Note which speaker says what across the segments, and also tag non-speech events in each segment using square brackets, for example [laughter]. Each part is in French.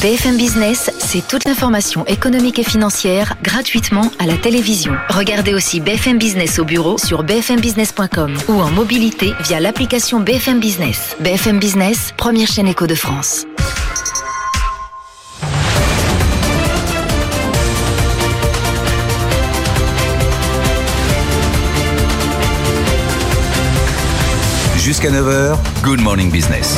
Speaker 1: BFM Business, c'est toute l'information économique et financière gratuitement à la télévision. Regardez aussi BFM Business au bureau sur bfmbusiness.com ou en mobilité via l'application BFM Business. BFM Business, première chaîne éco de France.
Speaker 2: Jusqu'à 9h, Good Morning Business.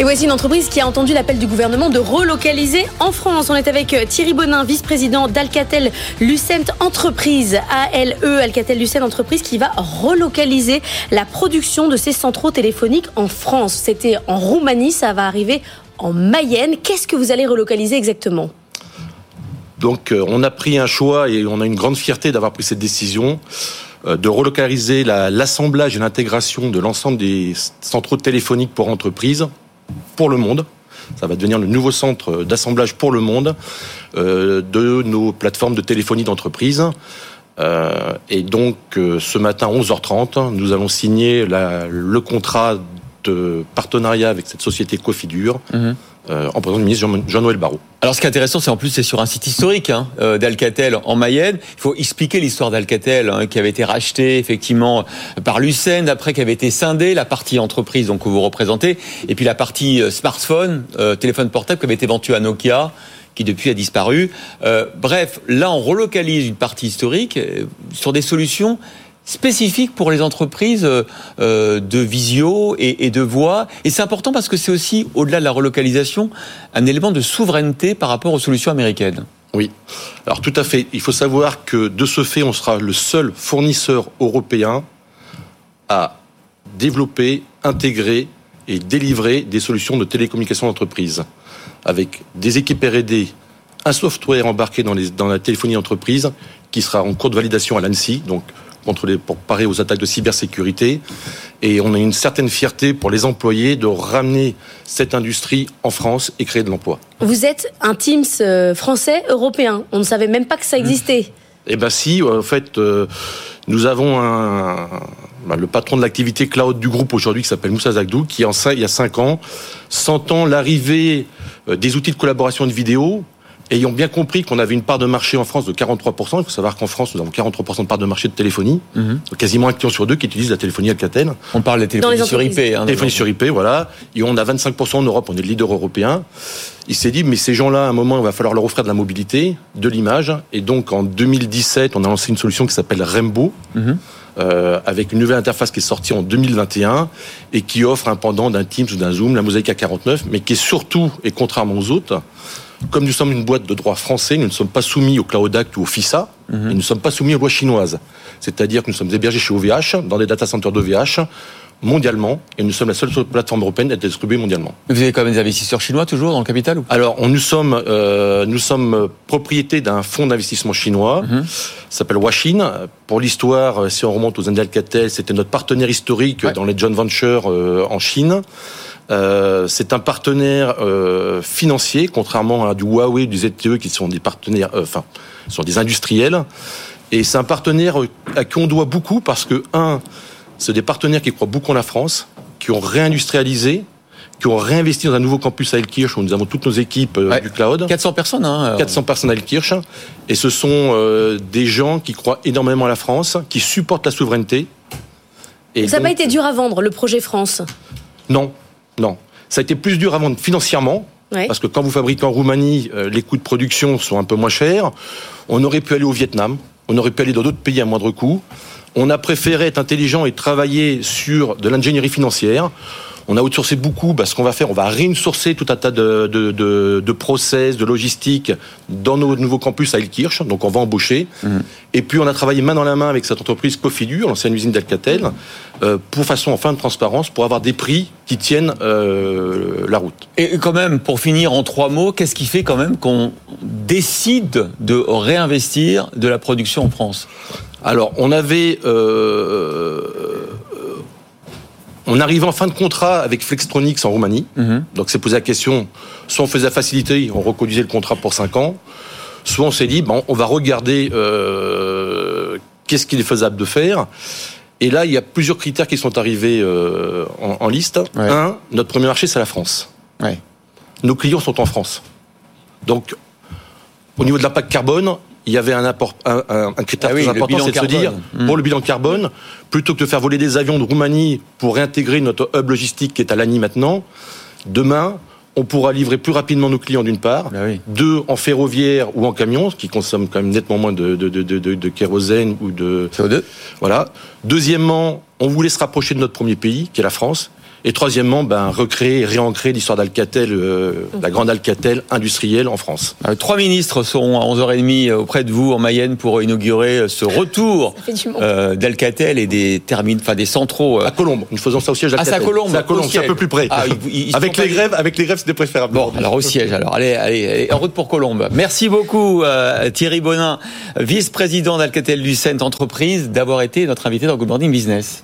Speaker 3: Et voici une entreprise qui a entendu l'appel du gouvernement de relocaliser en France. On est avec euh, Thierry Bonin, vice-président d'Alcatel Lucent Entreprise, ALE, Alcatel Lucent Entreprise, qui va relocaliser la production de ses centraux téléphoniques en France. C'était en Roumanie, ça va arriver en Mayenne. Qu'est-ce que vous allez relocaliser exactement?
Speaker 4: Donc euh, on a pris un choix et on a une grande fierté d'avoir pris cette décision euh, de relocaliser l'assemblage et l'intégration de l'ensemble des centraux téléphoniques pour entreprises pour le monde. Ça va devenir le nouveau centre d'assemblage pour le monde euh, de nos plateformes de téléphonie d'entreprise. et donc, ce matin, 11h30, nous allons signer le contrat de partenariat avec cette société Cofidure. Mhm. Euh, en présence du ministre Jean-Noël Barrot.
Speaker 5: Alors ce qui est intéressant, c'est en plus c'est sur un site historique hein, euh, d'Alcatel en Mayenne. Il faut expliquer l'histoire d'Alcatel hein, qui avait été racheté effectivement par Lucen, après qui avait été scindé, la partie entreprise donc que vous représentez, et puis la partie euh, smartphone, téléphone portable qui avait été vendu à Nokia qui depuis a disparu. bref, là on relocalise une partie historique sur des solutions spécifique pour les entreprises euh, euh, de visio et, de voix. Et c'est important parce que c'est aussi, au-delà de la relocalisation, un élément de souveraineté par rapport aux solutions américaines.
Speaker 4: Oui, alors tout à fait. Il faut savoir que de ce fait, on sera le seul fournisseur européen à développer, intégrer et délivrer des solutions de télécommunication d'entreprise avec des équipes R&D, un software embarqué dans, la téléphonie d'entreprise qui sera en cours de validation à l'ANSI, donc pour parer aux attaques de cybersécurité. Et on a une certaine fierté pour les employés de ramener cette industrie en France et créer de l'emploi.
Speaker 3: Vous êtes un Teams euh, français européen. On ne savait même pas que ça existait.
Speaker 4: Eh bien si, en fait, euh, nous avons un, bah, le patron de l'activité cloud du groupe aujourd'hui qui s'appelle Moussa Zagdou, qui en, il y a cinq ans, sentant l'arrivée euh, des outils de collaboration de vidéo, ayant bien compris qu'on avait une part de marché en France de 43%, il faut savoir qu'en France, nous avons 43% de part de marché de téléphonie, mhm. quasiment un client sur deux qui utilise la téléphonie Alcatel.
Speaker 5: On parle des téléphonie sur IP.
Speaker 4: Hein, téléphonie sur IP, voilà. Et on a 25% en Europe, on est le leader européen. Il s'est dit, mais ces gens-là, à un moment, il va falloir leur offrir de la mobilité, de l'image. Et donc, en 2017, on a lancé une solution qui s'appelle Rembo. Mhm. Euh, avec une nouvelle interface qui est sortie en 2021 et qui offre un pendant d'un Teams ou d'un Zoom, la Mosaic A49, mais qui est surtout, et contrairement aux autres, comme nous sommes une boîte de droit français, nous ne sommes pas soumis au Cloud Act ou au FISA, mhm. et nous ne sommes pas soumis aux lois chinoises. C'est-à-dire que nous sommes hébergés chez OVH, dans des data centers d'OVH, mondialement, et nous sommes la seule plateforme européenne à être distribuée mondialement.
Speaker 5: Vous avez quand même des investisseurs chinois toujours dans le capital ou
Speaker 4: Alors, on, nous sommes euh, nous sommes propriétés d'un fonds d'investissement chinois, mhm. s'appelle Washin. Pour l'histoire, si on remonte aux Alcatel, c'était notre partenaire historique dans les joint ventures euh, en Chine. Euh, c'est un partenaire euh, financier, contrairement à du Huawei, du ZTE, qui sont des partenaires, euh, enfin, sont des industriels. Et c'est un partenaire à qui on doit beaucoup parce que, un, c'est des partenaires qui croient beaucoup en la France, qui ont réindustrialisé, qui ont réinvesti dans un nouveau campus à Elkirch où nous avons toutes nos équipes du cloud.
Speaker 5: 400 personnes. Hein,
Speaker 4: 400 personnes à Elkirch. Et ce sont des gens qui croient énormément à la France, qui supportent la souveraineté.
Speaker 3: Et Ça n'a pas été dur à vendre, le projet France
Speaker 4: Non, non. Ça a été plus dur à vendre financièrement, parce que quand vous fabriquez en Roumanie, euh, les coûts de production sont un peu moins chers. On aurait pu aller au Vietnam, on aurait pu aller dans d'autres pays à moindre coût. On a préféré être intelligent et travailler sur de l'ingénierie financière. On a outsourcé beaucoup. Bah, ce qu'on va faire, on va réinsourcer tout un tas de, de, process, de logistique dans nos nouveaux campus à Elkirch. Donc, on va embaucher. Mhm. Et puis, on a travaillé main dans la main avec cette entreprise Cofidure, l'ancienne usine d'Alcatel, euh, pour façon en fin de transparence, pour avoir des prix qui tiennent euh, la route.
Speaker 5: Et quand même, pour finir en trois mots, qu'est-ce qui fait quand même qu'on décide de réinvestir de la production en France?
Speaker 4: Alors, on avait euh, on arrivait en fin de contrat avec Flextronics en Roumanie. Mhm. Donc, c'est posé la question, soit on faisait facilité, on reconduisait le contrat pour 5 ans, soit on s'est dit, bon, on va regarder euh, qu'est-ce qu'il est faisable de faire. Et là, il y a plusieurs critères qui sont arrivés euh, en, liste. Un, notre premier marché, c'est la France. nos clients sont en France. Donc, au niveau de l'impact carbone, il y avait un, apport, un, un, critère ah très important, c'est de se dire, pour le bilan carbone, plutôt que de faire voler des avions de Roumanie pour réintégrer notre hub logistique qui est à Lani maintenant, demain, on pourra livrer plus rapidement nos clients d'une part, ah deux en ferroviaire ou en camion, ce qui consomme quand même nettement moins de, de, de, de kérosène ou de
Speaker 5: CO2.
Speaker 4: Voilà. Deuxièmement, on voulait se rapprocher de notre premier pays, qui est la France. Et troisièmement, ben, recréer et réancrer l'histoire d'Alcatel, euh, la grande Alcatel industrielle en France.
Speaker 5: Euh, trois ministres seront à 11h30 auprès de vous en Mayenne pour inaugurer ce retour [laughs] euh, d'Alcatel et des termines, enfin des centraux.
Speaker 4: À Colombe. Nous faisons ça au siège d'Alcatel.
Speaker 5: Ah, c'est à Colombe.
Speaker 4: À Colombe, c'est un peu plus près. Ah, [laughs] avec les grèves, avec les grèves, c'était préférable.
Speaker 5: Bon, alors au siège. Alors allez, allez, en route pour Colombe. Merci beaucoup Thierry Bonin, vice-président d'Alcatel Lucent Entreprise, d'avoir été notre invité dans Good Morning Business.